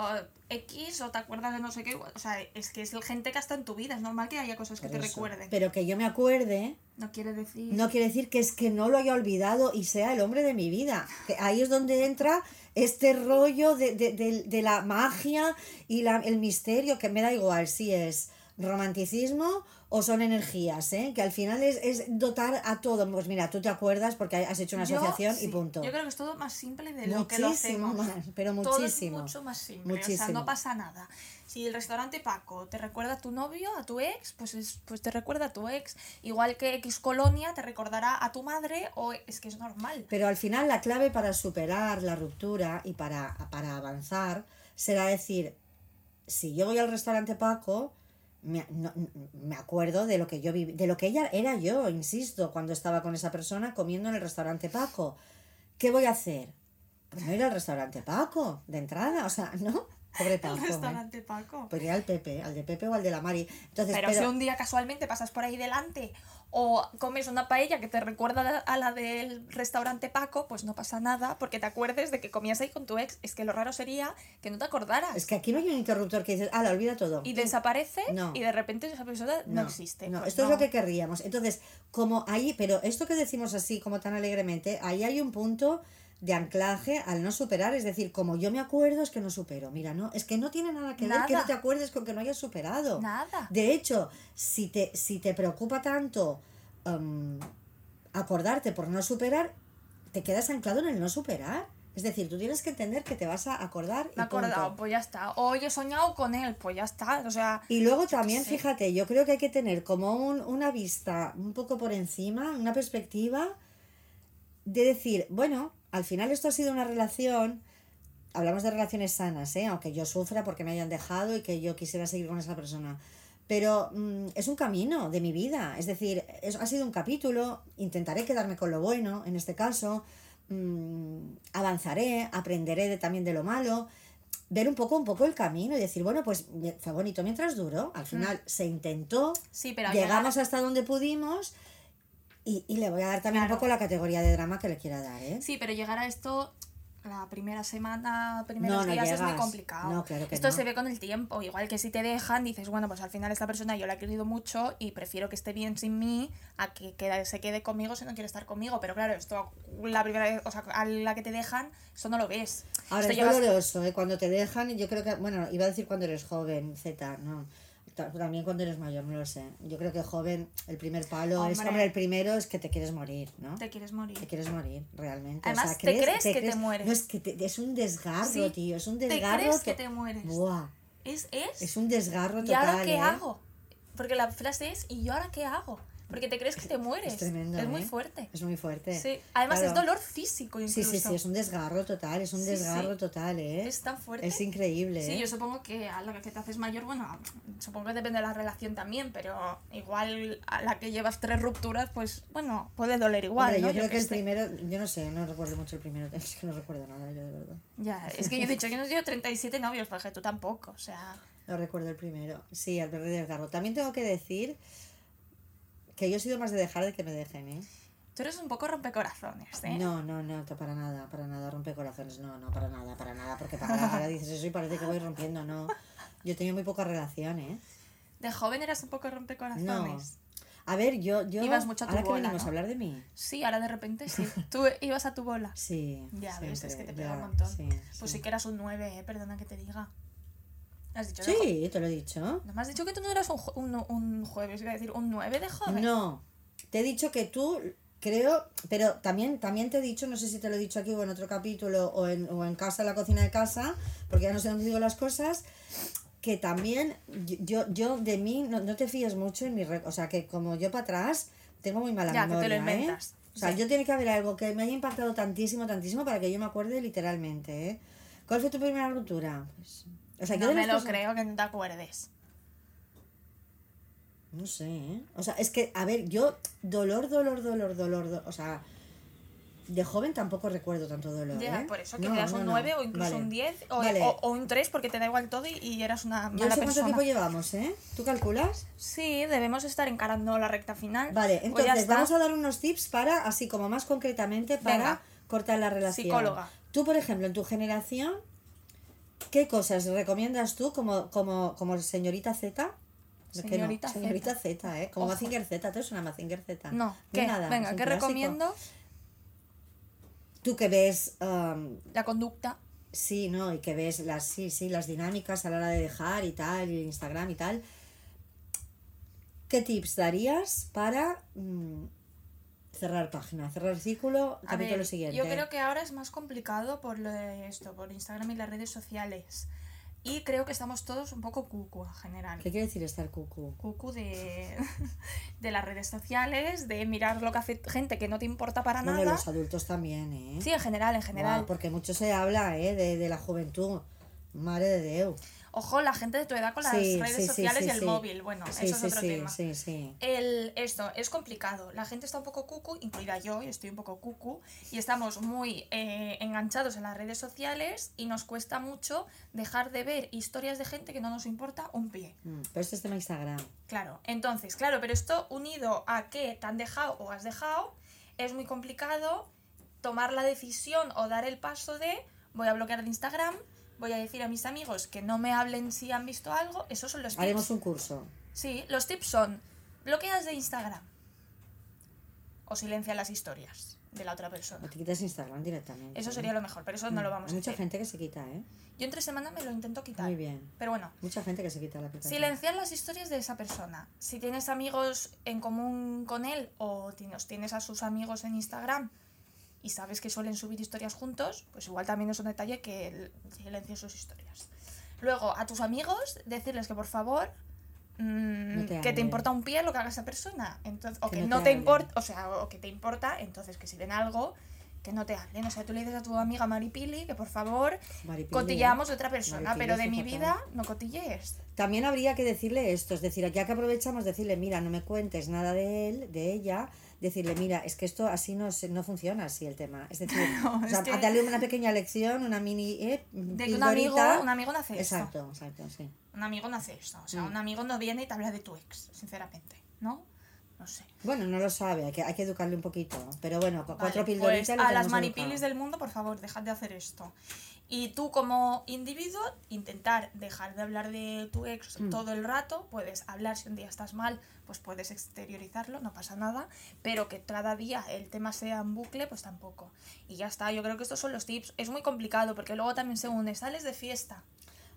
S2: eh, X o te acuerdas de no sé qué? O sea, es que es el gente que está en tu vida. Es normal que haya cosas que te
S1: eso.
S2: recuerden.
S1: Pero que yo me acuerde,
S2: No quiere decir.
S1: no quiere decir que es que no lo haya olvidado y sea el hombre de mi vida. Que ahí es donde entra este rollo de, de- de- de la magia y la, el misterio, que me da igual si es romanticismo o son energías, ¿eh? que al final es, es dotar a todo. Pues mira, tú te acuerdas porque has hecho una
S2: Yo,
S1: asociación y punto.
S2: Yo creo que es todo más simple de lo que lo
S1: Muchísimo
S2: hacemos.
S1: más, pero
S2: Todo
S1: muchísimo.
S2: es mucho más simple. O sea,
S1: Muchísimo.
S2: no pasa nada. Si el restaurante Paco te recuerda a tu novio, a tu ex, pues, es- pues te recuerda a tu ex. Igual que X Colonia te recordará a tu madre o es que es normal.
S1: Pero al final la clave para superar la ruptura y para, para avanzar será decir, si yo voy al restaurante Paco, me, no- me acuerdo de lo que yo viví, de lo que ella era yo, insisto, cuando estaba con esa persona comiendo en el restaurante Paco. ¿Qué voy a hacer? Pues no ir al restaurante Paco, de entrada, o sea, ¿no? Pobre Paco.
S2: El
S1: ¿eh?
S2: restaurante Paco.
S1: Pues ir al Pepe, al de Pepe o al de la Mari. Entonces,
S2: Pero, si un día casualmente pasas por ahí delante o comes una paella que te recuerda a la del restaurante Paco, pues no pasa nada porque te acuerdes de que comías ahí con tu ex. Es que lo raro sería que no te acordaras.
S1: es que aquí no hay un interruptor que dices, ah, la olvida todo.
S2: Y desaparece
S1: No.
S2: y de repente esa persona no, existe.
S1: No,
S2: Pues
S1: esto es lo que querríamos. Entonces, como ahí, pero esto que decimos así, como tan alegremente, ahí hay un punto de anclaje al no superar, es decir, como yo me acuerdo es que no supero. Mira, no, es que no tiene nada que ver que no te acuerdes con que no hayas superado.
S2: Nada.
S1: De hecho, si te, si te preocupa tanto um, acordarte por no superar, te quedas anclado en el no superar. Es decir, tú tienes que entender que te vas a acordar.
S2: Me he acordado, pues ya está. Hoy he soñado con él, pues ya está. O sea,
S1: Y luego también, fíjate, yo creo que hay que tener como un- una vista un poco por encima, una perspectiva de decir, bueno, al final esto ha sido una relación, hablamos de relaciones sanas, ¿eh? aunque yo sufra porque me hayan dejado y que yo quisiera seguir con esa persona. Pero mm, es un camino de mi vida, es decir, es- ha sido un capítulo, intentaré quedarme con lo bueno en este caso, mm, avanzaré, aprenderé de- también de lo malo, ver un poco, un poco el camino y decir, bueno, pues fue bonito mientras duró, al final se intentó,
S2: sí, pero
S1: llegamos
S2: llegar-
S1: hasta donde pudimos y, y le voy a dar también un
S2: Claro.
S1: poco la categoría de drama que le quiera dar, ¿eh?
S2: Sí, pero llegar a esto la primera semana, primeros
S1: No, no
S2: días es muy
S1: llegas.
S2: complicado.
S1: No, claro que
S2: Esto se ve con el tiempo. Igual que si te dejan, dices, bueno, pues al final esta persona yo la he querido mucho y prefiero que esté bien sin mí a que se quede conmigo si no quiere estar conmigo. Pero claro, esto la primera vez, o sea, a la que te dejan, eso no lo ves.
S1: Ahora
S2: Esto
S1: es
S2: llevas-
S1: doloroso, ¿eh? Cuando te dejan, y yo creo que, bueno, iba a decir cuando eres joven, Z, no. Ta- También cuando eres mayor, no lo sé. Yo creo que joven, el primer palo es,
S2: Hombre.
S1: el primero es que te quieres morir, ¿no?
S2: te quieres morir.
S1: Te quieres morir, realmente.
S2: Además, te crees que te mueres.
S1: No, es que te- es un desgarro,
S2: Sí,
S1: tío. Es un
S2: te
S1: desgarro.
S2: crees que te mueres.
S1: Buah,
S2: Es, es.
S1: es un desgarro
S2: ¿Y
S1: total.
S2: ahora qué
S1: ¿eh?
S2: hago? Porque la frase es, ¿y yo ahora qué hago? Porque te crees que te mueres.
S1: Es tremendo.
S2: Es muy
S1: ¿eh?
S2: fuerte.
S1: Es muy fuerte.
S2: Sí. Además es
S1: Claro.
S2: dolor físico
S1: Sí,
S2: incluso.
S1: sí, sí, es un desgarro total, es un
S2: Sí,
S1: desgarro
S2: sí.
S1: total, ¿eh?
S2: Es tan fuerte.
S1: Es increíble,
S2: Sí,
S1: ¿eh?
S2: yo supongo que a la que te haces mayor, bueno, supongo que depende de la relación también, pero igual a la que llevas tres rupturas, pues bueno, puede doler igual.
S1: Hombre,
S2: ¿no?
S1: yo creo
S2: qué
S1: que el
S2: sé.
S1: primero, yo no sé, no recuerdo mucho el primero, es que no recuerdo nada, yo de verdad.
S2: Ya, es que yo he dicho que no he tenido 37 novios, porque tú tampoco, o sea.
S1: No recuerdo el primero. Sí, el primer desgarro. También tengo que decir que yo he sido más de dejar de que me dejen, ¿eh?
S2: Tú eres un poco rompecorazones, ¿eh?
S1: No, no, no, para nada, para nada, rompe corazones, no, no, para nada, para nada, porque para ahora dices eso y parece que voy rompiendo, no. Yo he tenido muy poca relación, ¿eh?
S2: De joven eras un poco
S1: No.
S2: rompecorazones.
S1: A ver, yo, yo.
S2: Ibas mucho a tu
S1: ahora que venimos
S2: ¿no?
S1: a hablar de mí.
S2: Sí, ahora de repente sí. Tú ibas a tu bola.
S1: Sí.
S2: Ya ves, es que te pega un montón.
S1: sí,
S2: Pues
S1: sí.
S2: sí que eras un 9, ¿eh? Perdona que te diga. Has dicho
S1: Sí, te lo he dicho.
S2: ¿No me has dicho que tú no eras un, un, un jueves, iba a decir, un 9 de joven?
S1: No, te he dicho que tú, creo, pero también, también te he dicho, no sé si te lo he dicho aquí o en otro capítulo o en, o en casa, en la cocina de casa, porque ya no sé dónde digo las cosas, que también yo, yo de mí no, no te fíes mucho en mi... O sea, que como yo para atrás tengo muy mala
S2: Ya, que te lo
S1: memoria, ¿eh?
S2: inventas.
S1: O sea,
S2: Sí.
S1: yo tiene que haber algo que me haya impactado tantísimo, tantísimo para que yo me acuerde literalmente, ¿eh? ¿Cuál fue tu primera ruptura? Pues, o sea,
S2: no me lo
S1: cosas-
S2: creo que no te acuerdes.
S1: No sé, ¿eh? O sea, es que, a ver, yo, dolor, dolor, dolor, dolor, do- o sea, de joven tampoco recuerdo tanto dolor.
S2: Ya,
S1: ¿eh?
S2: por eso que
S1: No,
S2: te das
S1: no,
S2: un
S1: no.
S2: 9 o incluso
S1: Vale.
S2: un 10 o,
S1: Vale.
S2: o- o un 3 porque te da igual todo y, y eras una
S1: Yo no
S2: mala
S1: sé cuánto
S2: persona.
S1: tiempo llevamos, ¿eh? ¿Tú calculas?
S2: Sí, debemos estar encarando la recta final.
S1: Vale,
S2: Pues
S1: entonces vamos a dar unos tips para, así como más concretamente, para
S2: Venga.
S1: cortar la relación.
S2: Psicóloga.
S1: Tú, por ejemplo, en tu generación, ¿qué cosas recomiendas tú como, como, como señorita Z? No,
S2: Señorita Z.
S1: ¿eh? Como
S2: Ojo.
S1: Mazinger Z, ¿tú es una Mazinger Z?
S2: No,
S1: nada,
S2: Venga, ¿qué
S1: clásico.
S2: recomiendo?
S1: Tú que ves, um,
S2: La conducta.
S1: sí, ¿no? Y que ves las, sí, sí, las dinámicas a la hora de dejar y tal, y Instagram y tal. ¿Qué tips darías para mm, cerrar página, cerrar círculo,
S2: A
S1: capítulo
S2: ver,
S1: siguiente?
S2: yo creo que ahora es más complicado por lo de esto, por Instagram y las redes sociales. Y creo que estamos todos un poco cucu en general.
S1: ¿Qué quiere decir estar cucu?
S2: Cucu de, de las redes sociales, de mirar lo que hace gente que no te importa para
S1: Bueno,
S2: nada.
S1: los adultos también, ¿eh?
S2: Sí, en general, en general.
S1: Porque mucho se habla, ¿eh? De, de la juventud. Madre de Dios.
S2: Ojo, la gente de tu edad con las
S1: Sí,
S2: redes
S1: sí,
S2: sociales
S1: sí,
S2: y el móvil. Bueno, eso es otro tema.
S1: sí, sí.
S2: El, esto es complicado. La gente está un poco cucu, incluida yo, y estoy un poco cucu, y estamos muy eh, enganchados en las redes sociales y nos cuesta mucho dejar de ver historias de gente que no nos importa un pie.
S1: Mm, Pero esto es tema Instagram.
S2: Claro, entonces, claro, pero esto unido a que te han dejado o has dejado, es muy complicado tomar la decisión o dar el paso de voy a bloquear de Instagram, voy a decir a mis amigos que no me hablen si han visto algo. Esos son los tips.
S1: Haremos un curso.
S2: Sí, los tips son bloqueas de Instagram o silencia las historias de la otra
S1: O
S2: persona.
S1: te quitas Instagram directamente.
S2: Eso
S1: ¿eh?
S2: sería lo mejor, pero eso no lo vamos
S1: Hay
S2: a
S1: mucha
S2: hacer.
S1: gente que se quita, ¿eh?
S2: Yo entre semana me lo intento quitar.
S1: Muy bien.
S2: Pero bueno,
S1: Mucha gente que se quita la aplicación.
S2: Silenciar las historias de esa persona. Si tienes amigos en común con él o tienes, tienes a sus amigos en Instagram y sabes que suelen subir historias juntos, pues igual también es un detalle que silencies sus historias. Luego, a tus amigos, decirles que por favor, mm,
S1: No te
S2: que te importa un pie lo que haga esa persona. Entonces, o
S1: Que
S2: que,
S1: no
S2: no
S1: te
S2: te, importa, o sea, o que te importa, entonces que si ven algo, que no te hablen. O sea, tú le dices a tu amiga Maripili que por favor
S1: Maripili,
S2: cotilleamos de otra persona,
S1: Maripili
S2: pero de mi
S1: fatal.
S2: vida no cotillees.
S1: También habría que decirle esto, es decir, ya que aprovechamos, decirle, mira, no me cuentes nada de él, de ella, decirle, mira, es que esto así no, se- no funciona así el tema. Es decir,
S2: No,
S1: o sea,
S2: es que-
S1: darle una pequeña lección, una mini... Eh,
S2: De que un amigo, un amigo no hace esto.
S1: Exacto, exacto, sí.
S2: Un amigo no hace esto. O sea,
S1: Mm.
S2: un amigo no viene y te habla de tu ex, sinceramente. ¿No? No sé.
S1: Bueno, no lo sabe, hay que, hay que educarle un poquito. Pero bueno, con cuatro
S2: Vale,
S1: pildoritas
S2: pues a las manipilis
S1: educado.
S2: del mundo, por favor, dejad de hacer esto. Y tú como individuo, intentar dejar de hablar de tu ex
S1: Mm.
S2: todo el rato. Puedes hablar si un día estás mal, pues puedes exteriorizarlo, no pasa nada. Pero que cada día el tema sea en bucle, pues tampoco. Y ya está, yo creo que estos son los tips. Es muy complicado porque luego también se une, sales de fiesta.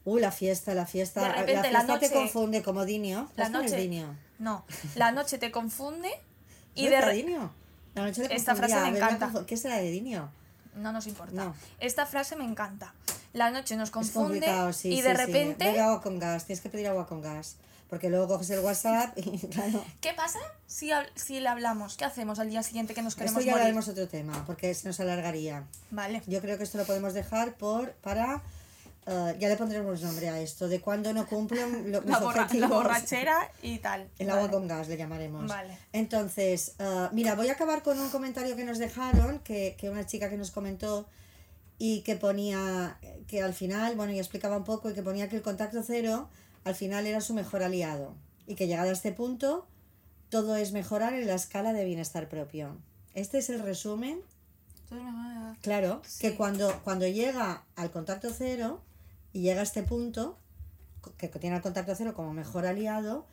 S1: Uh, la fiesta, la fiesta.
S2: De repente,
S1: la
S2: la
S1: fiesta te
S2: noche-
S1: confunde como Dinio.
S2: La
S1: ¿Sabes quién es
S2: noche-
S1: Dinio?
S2: No, la noche te confunde y
S1: ¿No
S2: de
S1: Dinio? La noche le
S2: Esta frase me
S1: ver,
S2: encanta.
S1: confu- ¿Qué será de Dinio?
S2: No nos importa.
S1: No.
S2: Esta frase me encanta. La noche nos
S1: Es
S2: confunde
S1: sí,
S2: y
S1: sí,
S2: de
S1: sí.
S2: repente...
S1: Bebe agua con gas, tienes que pedir agua con gas. Porque luego coges el WhatsApp y claro.
S2: ¿Qué pasa si, si le hablamos? ¿Qué hacemos al día siguiente que nos
S1: Esto
S2: queremos
S1: ya
S2: morir?
S1: hablaremos otro tema, porque se nos alargaría.
S2: Vale.
S1: Yo creo que esto lo podemos dejar por para eh, ya le pondremos nombre a esto, de cuando no cumplen lo,
S2: La, borra- la borrachera y tal.
S1: El agua con gas le llamaremos.
S2: Vale.
S1: Entonces, eh, mira, voy a acabar con un comentario que nos dejaron, que, que una chica que nos comentó y que ponía que al final, bueno, ya explicaba un poco, y que ponía que el contacto cero al final era su mejor aliado. Y que llegado a este punto, todo es mejorar en la escala de bienestar propio. Este es el resumen Claro,
S2: Sí.
S1: que cuando, cuando llega al contacto cero y llega a este punto, que tiene al contacto cero como mejor aliado,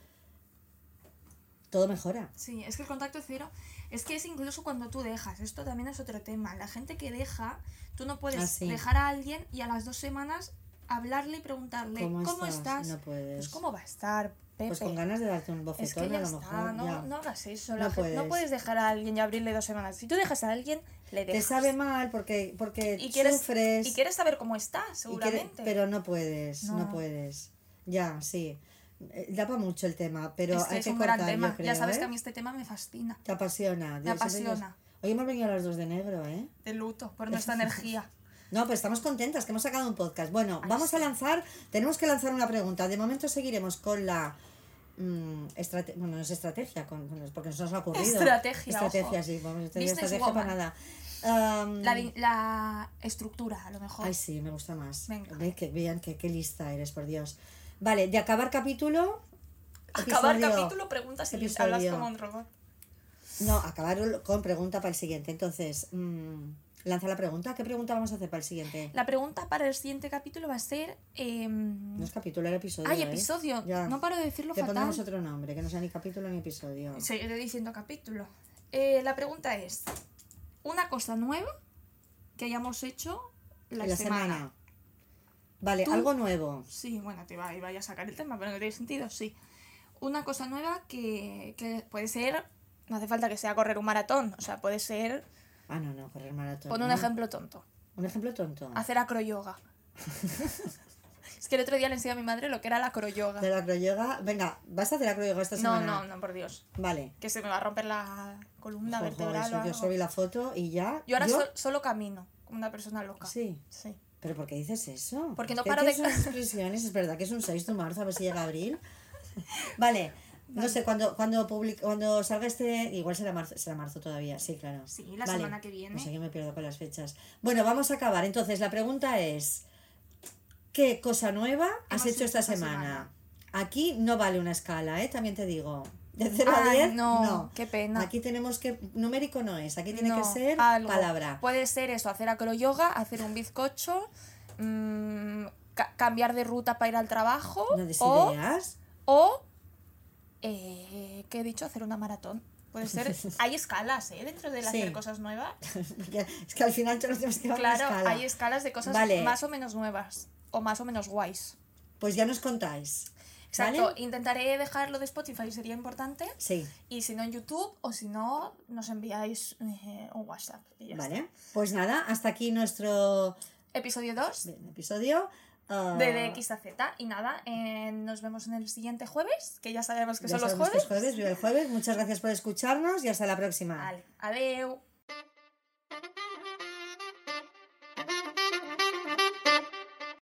S1: todo mejora.
S2: Sí, es que el contacto cero es que es incluso cuando tú dejas. Esto también es otro tema. La gente que deja, tú no puedes
S1: Ah, sí.
S2: dejar a alguien y a las dos semanas hablarle y preguntarle
S1: ¿Cómo
S2: ¿cómo,
S1: estás?
S2: estás?
S1: No puedes.
S2: Pues cómo va a estar, Pepe.
S1: Pues con ganas de darte un
S2: Es
S1: bofetón
S2: que ya
S1: a lo
S2: está,
S1: mejor.
S2: no,
S1: ya.
S2: no hagas eso.
S1: No puedes.
S2: dejar a alguien y abrirle dos semanas. Si tú dejas a alguien, le
S1: Te
S2: dejas.
S1: sabe mal porque, porque
S2: y quieres,
S1: sufres.
S2: y quieres saber cómo está,
S1: y quiere-
S2: seguramente.
S1: pero no puedes, no.
S2: No.
S1: puedes. Ya, sí. Eh, Da para mucho el tema, pero
S2: Este
S1: hay
S2: es
S1: que
S2: un
S1: cortar,
S2: gran tema.
S1: creo,
S2: ya sabes
S1: ¿eh?
S2: que a mí este tema me fascina.
S1: Te apasiona.
S2: Me
S1: Dios, Dios.
S2: apasiona.
S1: Hoy hemos venido a las dos de negro, ¿eh?
S2: De luto, por nuestra energía.
S1: No, pues estamos contentas que hemos sacado un podcast. Bueno,
S2: Ay,
S1: vamos a lanzar, tenemos que lanzar una pregunta. De momento seguiremos con la mm, estrate- bueno, no es estrategia, con, porque nos ha ocurrido.
S2: Estrategia,
S1: Estrategia,
S2: ojo.
S1: sí, vamos, estrategia, estrategia para nada.
S2: La, la estructura, a lo mejor.
S1: Ay, sí, me gusta más.
S2: Venga.
S1: Ve que vean que qué lista eres, por Dios. Vale, de acabar capítulo.
S2: Acabar
S1: episodio-
S2: capítulo, preguntas
S1: episodio.
S2: hablas como un robot.
S1: No, acabar con pregunta para el siguiente. Entonces, mm, lanza la pregunta. ¿Qué pregunta vamos a hacer para el siguiente?
S2: La pregunta para el siguiente capítulo va a ser. em,
S1: No es capítulo, era episodio.
S2: Ay,
S1: ¿eh?
S2: episodio.
S1: Ya.
S2: No paro de decirlo
S1: Le
S2: fatal.
S1: pondremos otro nombre, que no sea ni capítulo ni episodio.
S2: Seguiré diciendo capítulo. Eh, la pregunta es: ¿una cosa nueva que hayamos hecho la,
S1: la
S2: semana?
S1: semana. Vale,
S2: Tú-
S1: algo nuevo.
S2: Sí, bueno, te iba, iba a sacar el tema, pero no tiene sentido, sí. Una cosa nueva que, que puede ser. No hace falta que sea correr un maratón, o sea, puede ser.
S1: Ah, no, no, correr maratón.
S2: Pon un
S1: no.
S2: ejemplo tonto.
S1: Un ejemplo tonto.
S2: Hacer acroyoga. es que el otro día le enseñé a mi madre lo que era la acroyoga.
S1: De la acroyoga. Venga, ¿vas a hacer acroyoga esta
S2: No,
S1: semana?
S2: no, no, por Dios.
S1: Vale.
S2: Que se me va a romper la columna
S1: Ojo,
S2: vertebral.
S1: eso,
S2: o
S1: yo
S2: algo.
S1: subí la foto y ya.
S2: Yo ahora sol- solo camino, como una persona loca.
S1: Sí.
S2: Sí.
S1: ¿Pero por qué dices eso?
S2: Porque no
S1: ¿Qué
S2: paro de-
S1: expresiones? Es verdad que es un 6 de marzo, a ver si llega abril. Vale. No sé, cuando, cuando, public- cuando salga este, igual será marzo, será marzo todavía, sí, claro.
S2: Sí, la semana que viene.
S1: No sé, yo me pierdo con las fechas. Bueno, vamos a acabar. Entonces, la pregunta es, ¿qué cosa nueva has hecho
S2: hecho
S1: esta
S2: esta
S1: semana?
S2: semana.
S1: Aquí no vale una escala, ¿eh? También te digo. De 0 a
S2: Ay,
S1: 10,
S2: no,
S1: no.
S2: qué pena.
S1: Aquí tenemos que, numérico no es, aquí tiene que ser
S2: algo.
S1: palabra.
S2: Puede ser eso, hacer acroyoga, hacer un bizcocho, mm, ca- cambiar de ruta para ir al trabajo.
S1: No
S2: o,
S1: ideas.
S2: o eh, ¿qué he dicho? Hacer una maratón. Puede ser. Hay escalas, ¿eh? Dentro de
S1: Sí.
S2: hacer cosas nuevas.
S1: Es que al final todos tenemos que
S2: Claro,
S1: escala.
S2: hay escalas de cosas
S1: Vale.
S2: más o menos nuevas. O más o menos guays.
S1: Pues ya nos contáis.
S2: Exacto.
S1: ¿vale?
S2: Intentaré dejarlo de Spotify, sería importante.
S1: Sí,
S2: Y si no en YouTube, o si no, nos enviáis eh, un WhatsApp. y ya
S1: vale. Pues nada, hasta aquí nuestro.
S2: Episodio 2
S1: bien, episodio.
S2: De, de X a Z. Y nada, eh, nos vemos en el siguiente jueves, que ya sabemos que son los
S1: jueves. Que
S2: jueves,
S1: jueves. Muchas gracias por escucharnos y hasta la próxima.
S2: Vale, adiós.